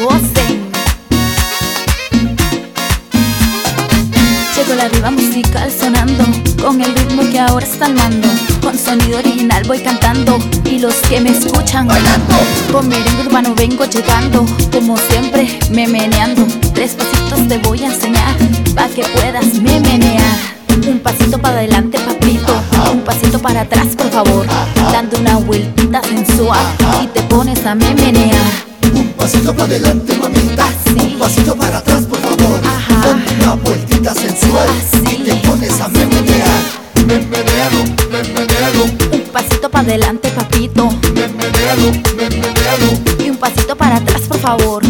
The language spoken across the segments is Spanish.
gocen. Llegó la diva musical sonando, con el ritmo que ahora están mando. Con sonido original voy cantando, y los que me escuchan bailando. Con merengue urbano vengo llegando, como siempre me meneando. Tres pasitos te voy a enseñar, pa' que puedas me menear. Un pasito para adelante, papito. Un pasito para atrás, por favor. Dando una vueltita sensual y te pones a menear. Un pasito para adelante, mamita. Un pasito para atrás, por favor. Dando una vueltita sensual y te pones a memenear. Memenealo, memenealo, Un pasito para adelante, papito, memenealo, memenealo, y un pasito para atrás, por favor.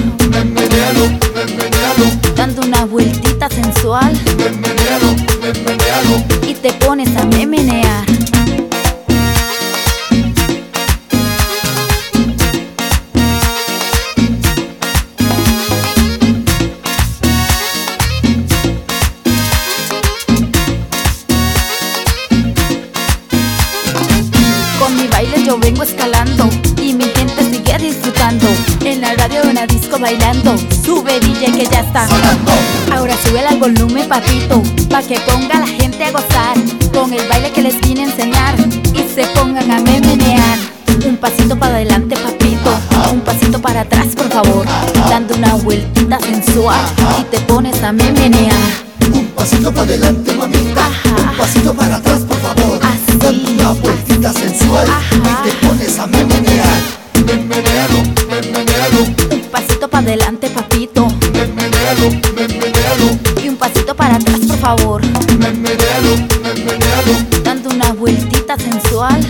Escalando y mi gente sigue disfrutando. En la radio de una disco bailando, sube DJ que ya está. Ahora sube al volumen, papito, pa' que ponga la gente a gozar con el baile que les vine a enseñar y se pongan a menear. Un pasito para adelante, papito, un pasito para atrás, por favor, dando una vueltita sensual y te pones a menear. un pasito para adelante, para atrás, por favor, dando una vueltita sensual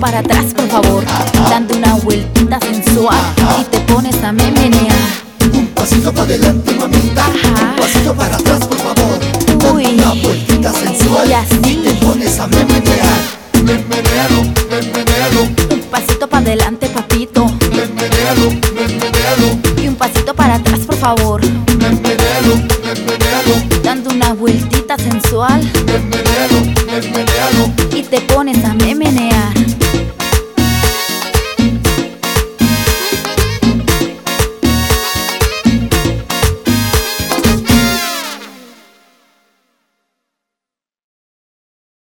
para atrás, por favor, dando una vueltita sensual y te pones a menear. Un pasito para adelante, mamita. Ajá. Un pasito para atrás, por favor. Dando Uy. una vueltita sensual Y así. te pones a memenear. Memenealo, memenealo, Un pasito para adelante, papito, y un pasito para atrás, por favor, dando una vueltita sensual y te pones a menear.